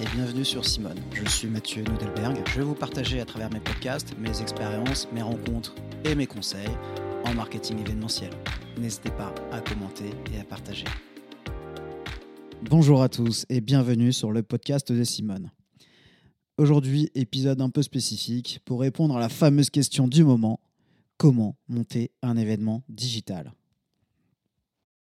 Et bienvenue sur Simone. Je suis Mathieu Nudelberg. Je vais vous partager à travers mes podcasts mes expériences, mes rencontres et mes conseils en marketing événementiel. N'hésitez pas à commenter et à partager. Bonjour à tous et bienvenue sur le podcast de Simone. Aujourd'hui, épisode un peu spécifique pour répondre à la fameuse question du moment comment monter un événement digital?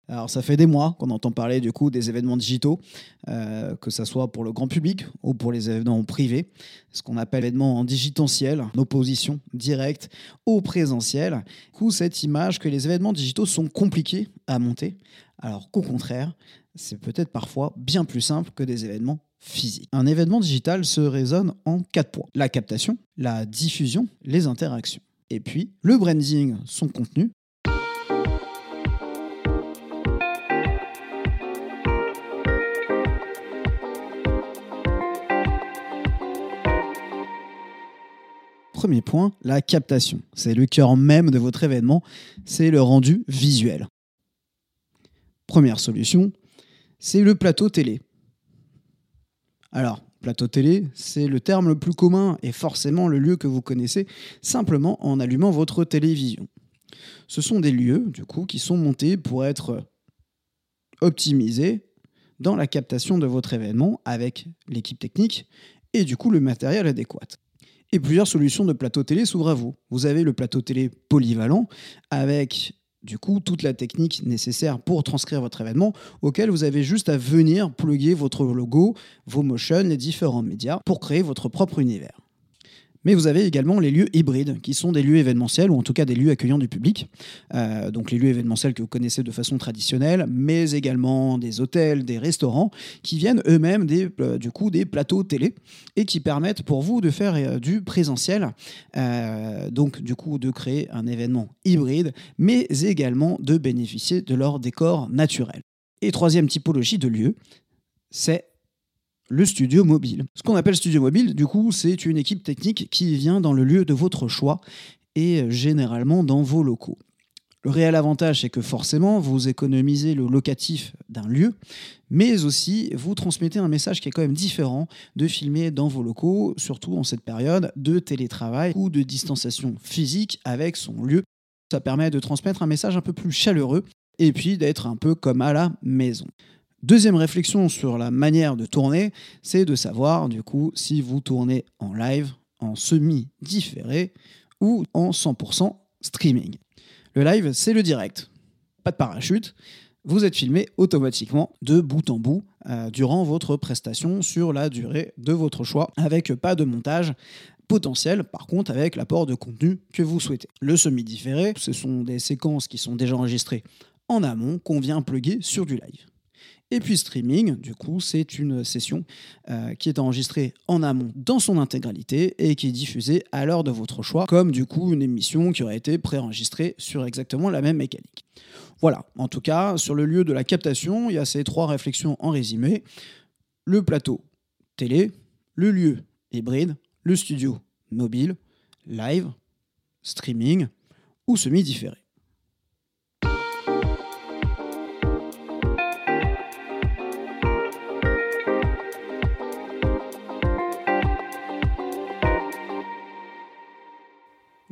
Alors ça fait des mois qu'on entend parler du coup des événements digitaux, euh, que ce soit pour le grand public ou pour les événements privés, ce qu'on appelle événements en digitentiel, en opposition directe au présentiel. Du coup, cette image que les événements digitaux sont compliqués à monter, alors qu'au contraire, c'est peut-être parfois bien plus simple que des événements physiques. Un événement digital se raisonne en quatre points. La captation, la diffusion, les interactions. Et puis, le branding, son contenu, Premier point, la captation. C'est le cœur même de votre événement, c'est le rendu visuel. Première solution, c'est le plateau télé. Alors, plateau télé, c'est le terme le plus commun et forcément le lieu que vous connaissez simplement en allumant votre télévision. Ce sont des lieux, du coup, qui sont montés pour être optimisés dans la captation de votre événement avec l'équipe technique et du coup le matériel adéquat et plusieurs solutions de plateau télé s'ouvrent à vous. Vous avez le plateau télé polyvalent avec du coup toute la technique nécessaire pour transcrire votre événement auquel vous avez juste à venir plugger votre logo, vos motions, les différents médias pour créer votre propre univers. Mais vous avez également les lieux hybrides, qui sont des lieux événementiels, ou en tout cas des lieux accueillants du public. Euh, donc les lieux événementiels que vous connaissez de façon traditionnelle, mais également des hôtels, des restaurants, qui viennent eux-mêmes des, euh, du coup, des plateaux télé, et qui permettent pour vous de faire euh, du présentiel, donc du coup de créer un événement hybride, mais également de bénéficier de leur décor naturel. Et troisième typologie de lieu, c'est le studio mobile. Ce qu'on appelle studio mobile, du coup, c'est une équipe technique qui vient dans le lieu de votre choix et généralement dans vos locaux. Le réel avantage, c'est que forcément, vous économisez le locatif d'un lieu, mais aussi vous transmettez un message qui est quand même différent de filmer dans vos locaux, surtout en cette période de télétravail ou de distanciation physique avec son lieu. Ça permet de transmettre un message un peu plus chaleureux et puis d'être un peu comme à la maison. Deuxième réflexion sur la manière de tourner, c'est de savoir du coup si vous tournez en live, en semi-différé ou en 100% streaming. Le live, c'est le direct. Pas de parachute. Vous êtes filmé automatiquement de bout en bout euh, durant votre prestation sur la durée de votre choix, avec pas de montage potentiel, par contre avec l'apport de contenu que vous souhaitez. Le semi-différé, ce sont des séquences qui sont déjà enregistrées en amont qu'on vient plugger sur du live. Et puis streaming, du coup, c'est une session euh, qui est enregistrée en amont dans son intégralité et qui est diffusée à l'heure de votre choix, comme du coup une émission qui aurait été préenregistrée sur exactement la même mécanique. Voilà, en tout cas, sur le lieu de la captation, il y a ces trois réflexions en résumé. Le plateau télé, le lieu hybride, le studio mobile, live, streaming ou semi-différé.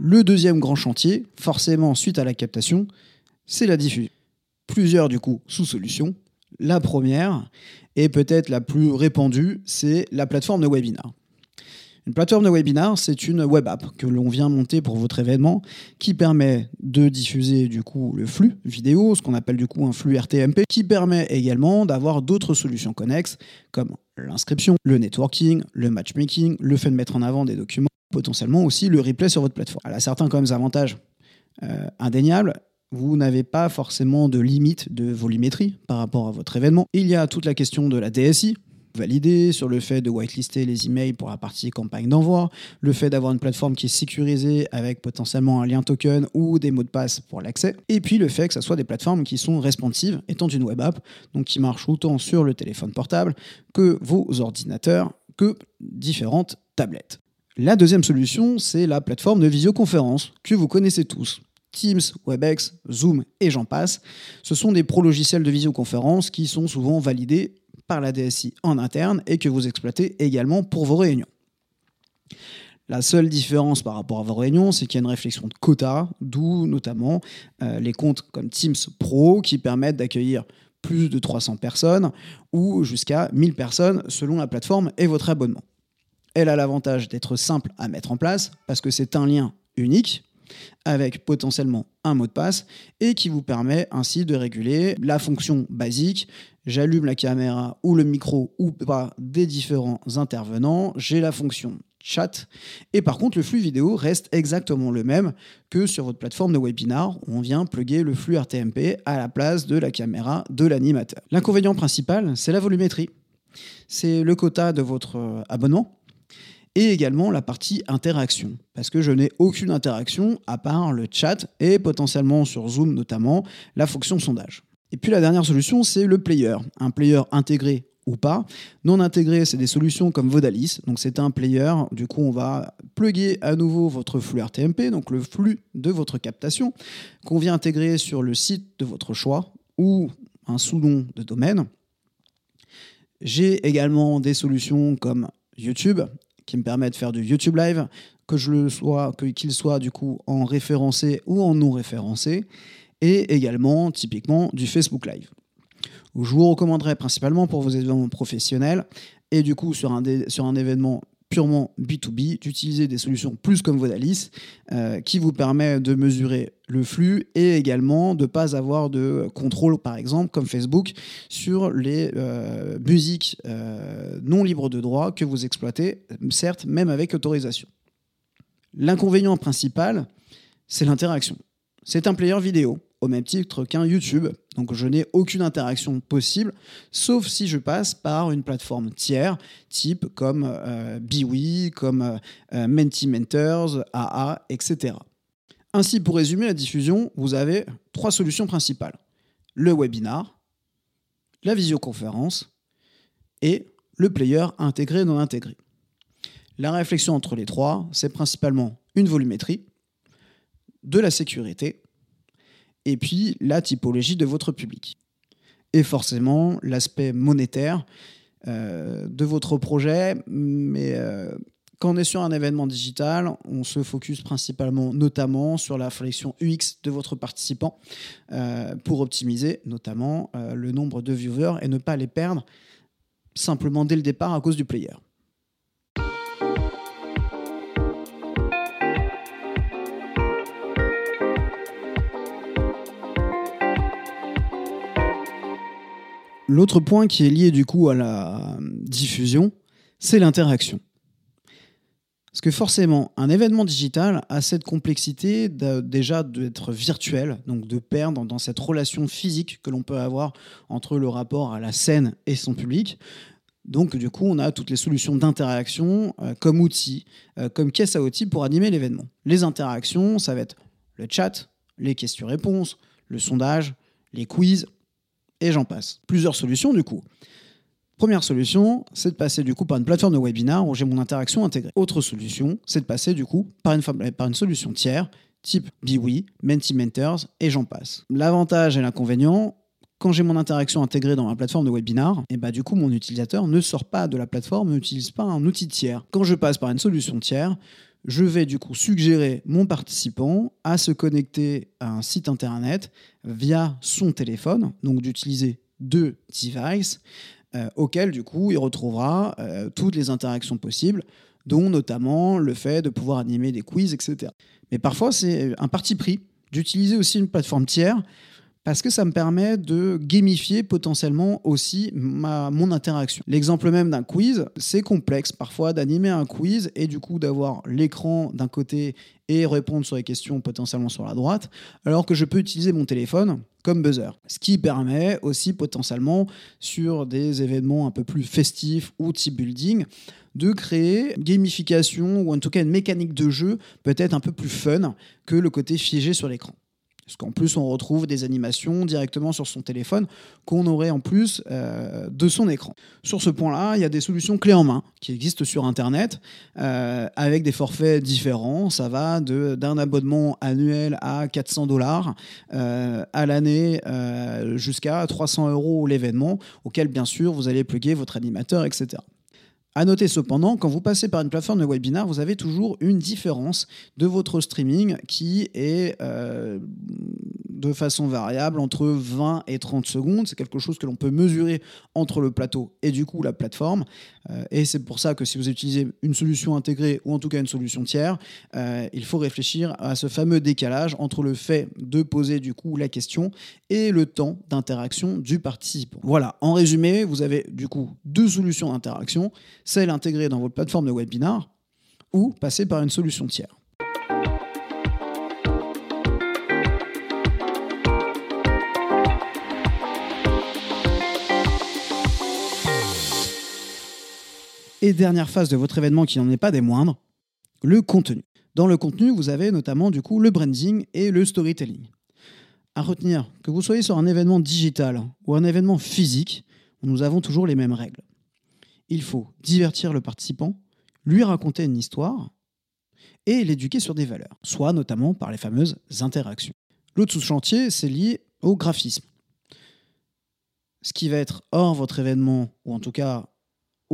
Le deuxième grand chantier, forcément suite à la captation, c'est la diffusion. Plusieurs du coup sous-solutions. La première, et peut-être la plus répandue, c'est la plateforme de webinar. Une plateforme de webinar, c'est une web app que l'on vient monter pour votre événement qui permet de diffuser du coup le flux vidéo, ce qu'on appelle du coup un flux RTMP, qui permet également d'avoir d'autres solutions connexes comme l'inscription, le networking, le matchmaking, le fait de mettre en avant des documents potentiellement aussi le replay sur votre plateforme. Elle a certains quand même avantages euh, indéniables. Vous n'avez pas forcément de limite de volumétrie par rapport à votre événement. Il y a toute la question de la DSI, validée, sur le fait de whitelister les emails pour la partie campagne d'envoi, le fait d'avoir une plateforme qui est sécurisée avec potentiellement un lien token ou des mots de passe pour l'accès, et puis le fait que ce soit des plateformes qui sont responsives, étant une web app, donc qui marchent autant sur le téléphone portable que vos ordinateurs, que différentes tablettes. La deuxième solution, c'est la plateforme de visioconférence que vous connaissez tous. Teams, WebEx, Zoom et j'en passe. Ce sont des pro-logiciels de visioconférence qui sont souvent validés par la DSI en interne et que vous exploitez également pour vos réunions. La seule différence par rapport à vos réunions, c'est qu'il y a une réflexion de quota, d'où notamment euh, les comptes comme Teams Pro qui permettent d'accueillir plus de 300 personnes ou jusqu'à 1000 personnes selon la plateforme et votre abonnement. Elle a l'avantage d'être simple à mettre en place parce que c'est un lien unique avec potentiellement un mot de passe et qui vous permet ainsi de réguler la fonction basique. J'allume la caméra ou le micro ou pas des différents intervenants. J'ai la fonction chat. Et par contre, le flux vidéo reste exactement le même que sur votre plateforme de webinar où on vient plugger le flux RTMP à la place de la caméra de l'animateur. L'inconvénient principal, c'est la volumétrie. C'est le quota de votre euh, abonnement et également la partie interaction, parce que je n'ai aucune interaction à part le chat et potentiellement sur Zoom notamment la fonction sondage. Et puis la dernière solution, c'est le player, un player intégré ou pas. Non intégré, c'est des solutions comme Vodalis. Donc c'est un player. Du coup, on va plugger à nouveau votre flux RTMP, donc le flux de votre captation, qu'on vient intégrer sur le site de votre choix ou un sous-nom de domaine. J'ai également des solutions comme YouTube qui me permet de faire du YouTube Live, que je le sois, qu'il soit du coup en référencé ou en non référencé, et également typiquement du Facebook Live. Je vous recommanderais principalement pour vos événements professionnels et du coup sur un, sur un événement purement B2B, d'utiliser des solutions plus comme Vodalis, euh, qui vous permet de mesurer le flux et également de ne pas avoir de contrôle, par exemple, comme Facebook, sur les euh, musiques euh, non libres de droit que vous exploitez, certes, même avec autorisation. L'inconvénient principal, c'est l'interaction. C'est un player vidéo au même titre qu'un YouTube. Donc je n'ai aucune interaction possible, sauf si je passe par une plateforme tiers, type comme euh, Biwi, comme euh, Mentimentors, AA, etc. Ainsi, pour résumer la diffusion, vous avez trois solutions principales. Le webinar, la visioconférence et le player intégré non intégré. La réflexion entre les trois, c'est principalement une volumétrie, de la sécurité et puis la typologie de votre public. Et forcément, l'aspect monétaire euh, de votre projet, mais euh, quand on est sur un événement digital, on se focus principalement, notamment, sur la réflexion UX de votre participant euh, pour optimiser notamment le nombre de viewers et ne pas les perdre simplement dès le départ à cause du player. L'autre point qui est lié du coup à la diffusion, c'est l'interaction. Parce que forcément, un événement digital a cette complexité déjà d'être virtuel, donc de perdre dans cette relation physique que l'on peut avoir entre le rapport à la scène et son public. Donc du coup, on a toutes les solutions d'interaction euh, comme outils, euh, comme caisse à outils pour animer l'événement. Les interactions, ça va être le chat, les questions-réponses, le sondage, les quiz, et j'en passe. Plusieurs solutions du coup. Première solution, c'est de passer du coup par une plateforme de webinar où j'ai mon interaction intégrée. Autre solution, c'est de passer du coup par une, par une solution tiers, type Biwi, Mentimentors et j'en passe. L'avantage et l'inconvénient, quand j'ai mon interaction intégrée dans ma plateforme de webinar, et eh bah du coup mon utilisateur ne sort pas de la plateforme, n'utilise pas un outil tiers. Quand je passe par une solution tiers, je vais du coup suggérer mon participant à se connecter à un site internet via son téléphone, donc d'utiliser deux devices euh, auxquels du coup il retrouvera euh, toutes les interactions possibles, dont notamment le fait de pouvoir animer des quiz, etc. Mais parfois c'est un parti pris d'utiliser aussi une plateforme tiers parce que ça me permet de gamifier potentiellement aussi ma, mon interaction. L'exemple même d'un quiz, c'est complexe parfois d'animer un quiz et du coup d'avoir l'écran d'un côté et répondre sur les questions potentiellement sur la droite, alors que je peux utiliser mon téléphone comme buzzer. Ce qui permet aussi potentiellement sur des événements un peu plus festifs ou type building de créer gamification ou en tout cas une mécanique de jeu peut-être un peu plus fun que le côté figé sur l'écran. Parce qu'en plus, on retrouve des animations directement sur son téléphone qu'on aurait en plus euh, de son écran. Sur ce point-là, il y a des solutions clés en main qui existent sur Internet euh, avec des forfaits différents. Ça va d'un abonnement annuel à 400 dollars euh, à l'année jusqu'à 300 euros l'événement, auquel bien sûr vous allez plugger votre animateur, etc. À noter cependant, quand vous passez par une plateforme de webinar, vous avez toujours une différence de votre streaming qui est euh, de façon variable entre 20 et 30 secondes. C'est quelque chose que l'on peut mesurer entre le plateau et du coup la plateforme. Euh, et c'est pour ça que si vous utilisez une solution intégrée ou en tout cas une solution tiers, euh, il faut réfléchir à ce fameux décalage entre le fait de poser du coup la question et le temps d'interaction du participant. Voilà, en résumé, vous avez du coup deux solutions d'interaction celle intégrée dans votre plateforme de webinar ou passer par une solution tiers. Et dernière phase de votre événement qui n'en est pas des moindres, le contenu. Dans le contenu, vous avez notamment du coup le branding et le storytelling. À retenir que vous soyez sur un événement digital ou un événement physique, nous avons toujours les mêmes règles il faut divertir le participant, lui raconter une histoire et l'éduquer sur des valeurs, soit notamment par les fameuses interactions. L'autre sous-chantier, c'est lié au graphisme. Ce qui va être hors votre événement, ou en tout cas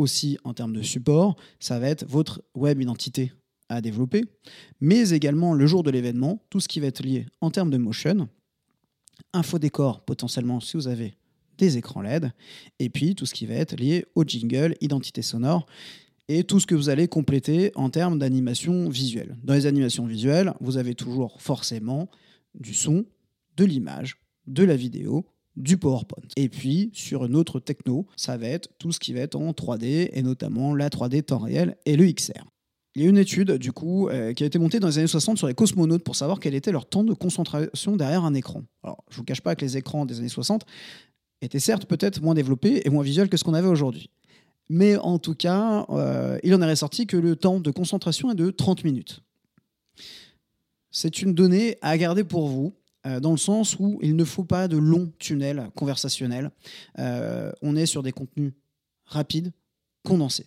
aussi en termes de support, ça va être votre web identité à développer, mais également le jour de l'événement, tout ce qui va être lié en termes de motion, info décor potentiellement si vous avez des écrans LED, et puis tout ce qui va être lié au jingle, identité sonore, et tout ce que vous allez compléter en termes d'animation visuelle. Dans les animations visuelles, vous avez toujours forcément du son, de l'image, de la vidéo, du PowerPoint. Et puis, sur une autre techno, ça va être tout ce qui va être en 3D, et notamment la 3D temps réel et le XR. Il y a une étude, du coup, euh, qui a été montée dans les années 60 sur les cosmonautes pour savoir quel était leur temps de concentration derrière un écran. Alors, je ne vous cache pas que les écrans des années 60, était certes peut-être moins développé et moins visuel que ce qu'on avait aujourd'hui. Mais en tout cas, euh, il en est ressorti que le temps de concentration est de 30 minutes. C'est une donnée à garder pour vous, dans le sens où il ne faut pas de longs tunnels conversationnels. Euh, on est sur des contenus rapides, condensés.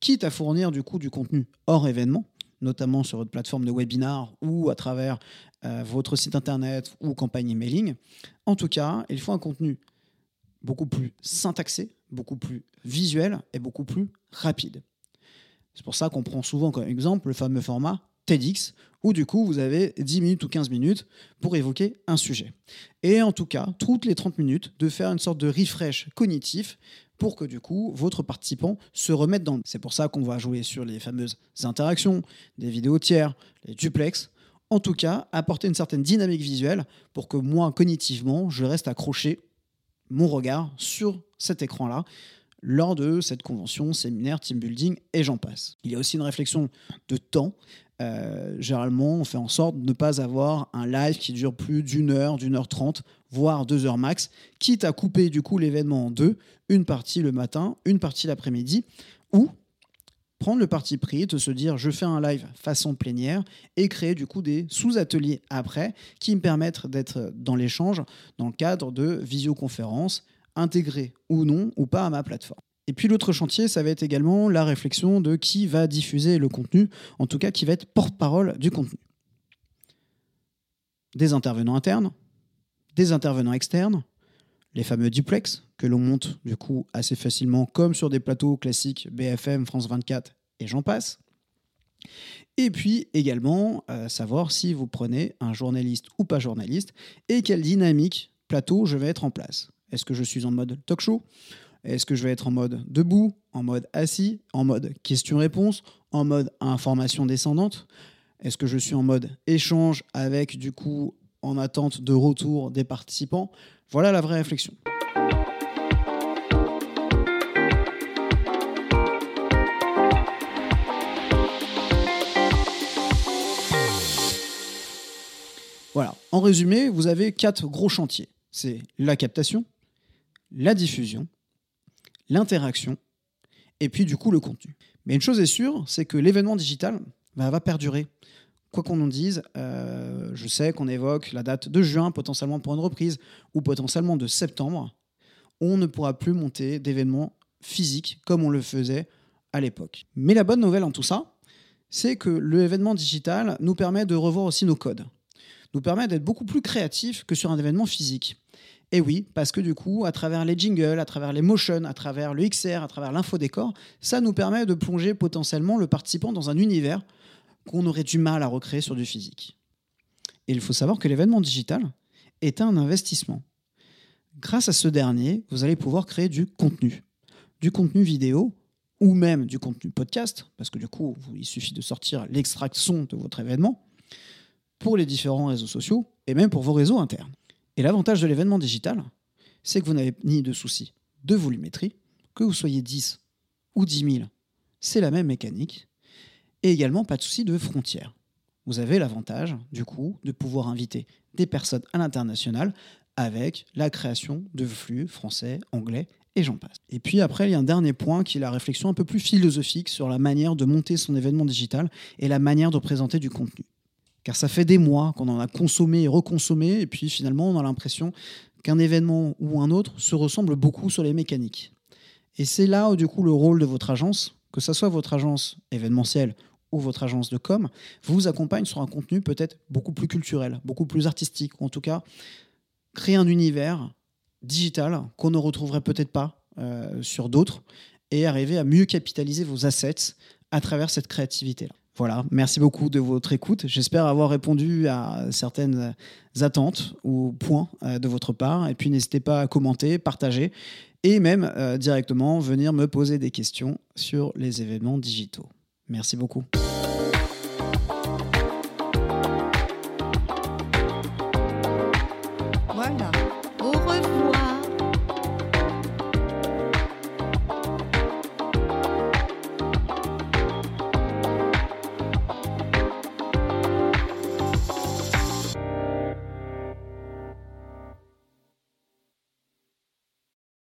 Quitte à fournir du coup du contenu hors événement, notamment sur votre plateforme de webinar ou à travers votre site internet ou campagne emailing. En tout cas, il faut un contenu beaucoup plus syntaxé, beaucoup plus visuel et beaucoup plus rapide. C'est pour ça qu'on prend souvent comme exemple le fameux format TEDx, où du coup vous avez 10 minutes ou 15 minutes pour évoquer un sujet. Et en tout cas, toutes les 30 minutes, de faire une sorte de refresh cognitif pour que du coup votre participant se remette dans. C'est pour ça qu'on va jouer sur les fameuses interactions, des vidéos tiers, les duplex. En tout cas, apporter une certaine dynamique visuelle pour que moi, cognitivement, je reste accroché mon regard sur cet écran-là lors de cette convention, séminaire, team building et j'en passe. Il y a aussi une réflexion de temps. Euh, généralement, on fait en sorte de ne pas avoir un live qui dure plus d'une heure, d'une heure trente, voire deux heures max, quitte à couper du coup l'événement en deux, une partie le matin, une partie l'après-midi, ou prendre le parti pris de se dire je fais un live façon plénière et créer du coup des sous-ateliers après qui me permettent d'être dans l'échange dans le cadre de visioconférences intégrées ou non ou pas à ma plateforme. Et puis l'autre chantier, ça va être également la réflexion de qui va diffuser le contenu, en tout cas qui va être porte-parole du contenu. Des intervenants internes, des intervenants externes, les fameux duplex que l'on monte du coup assez facilement comme sur des plateaux classiques BFM, France 24 et j'en passe. Et puis également euh, savoir si vous prenez un journaliste ou pas journaliste et quelle dynamique plateau je vais être en place. Est-ce que je suis en mode talk show? Est-ce que je vais être en mode debout, en mode assis, en mode question-réponse, en mode information descendante? Est-ce que je suis en mode échange avec du coup en attente de retour des participants? Voilà la vraie réflexion. Voilà. En résumé, vous avez quatre gros chantiers. C'est la captation, la diffusion, l'interaction et puis du coup le contenu. Mais une chose est sûre, c'est que l'événement digital va perdurer quoi qu'on en dise, euh, je sais qu'on évoque la date de juin potentiellement pour une reprise ou potentiellement de septembre. On ne pourra plus monter d'événements physiques comme on le faisait à l'époque. Mais la bonne nouvelle en tout ça, c'est que l'événement digital nous permet de revoir aussi nos codes, nous permet d'être beaucoup plus créatifs que sur un événement physique. Et oui, parce que du coup, à travers les jingles, à travers les motions, à travers le XR, à travers l'infodécor, ça nous permet de plonger potentiellement le participant dans un univers qu'on aurait du mal à recréer sur du physique. Et il faut savoir que l'événement digital est un investissement. Grâce à ce dernier, vous allez pouvoir créer du contenu. Du contenu vidéo ou même du contenu podcast, parce que du coup, il suffit de sortir l'extraction de votre événement pour les différents réseaux sociaux et même pour vos réseaux internes. Et l'avantage de l'événement digital, c'est que vous n'avez ni de soucis de volumétrie, que vous soyez 10 ou 10 000, c'est la même mécanique, et également pas de soucis de frontières. Vous avez l'avantage, du coup, de pouvoir inviter des personnes à l'international avec la création de flux français, anglais et j'en passe. Et puis après, il y a un dernier point qui est la réflexion un peu plus philosophique sur la manière de monter son événement digital et la manière de présenter du contenu. Car ça fait des mois qu'on en a consommé et reconsommé, et puis finalement, on a l'impression qu'un événement ou un autre se ressemble beaucoup sur les mécaniques. Et c'est là où, du coup, le rôle de votre agence, que ce soit votre agence événementielle ou votre agence de com, vous accompagne sur un contenu peut-être beaucoup plus culturel, beaucoup plus artistique, ou en tout cas, créer un univers digital qu'on ne retrouverait peut-être pas euh, sur d'autres, et arriver à mieux capitaliser vos assets à travers cette créativité-là. Voilà, merci beaucoup de votre écoute. J'espère avoir répondu à certaines attentes ou points euh, de votre part. Et puis n'hésitez pas à commenter, partager et même euh, directement venir me poser des questions sur les événements digitaux. Merci beaucoup.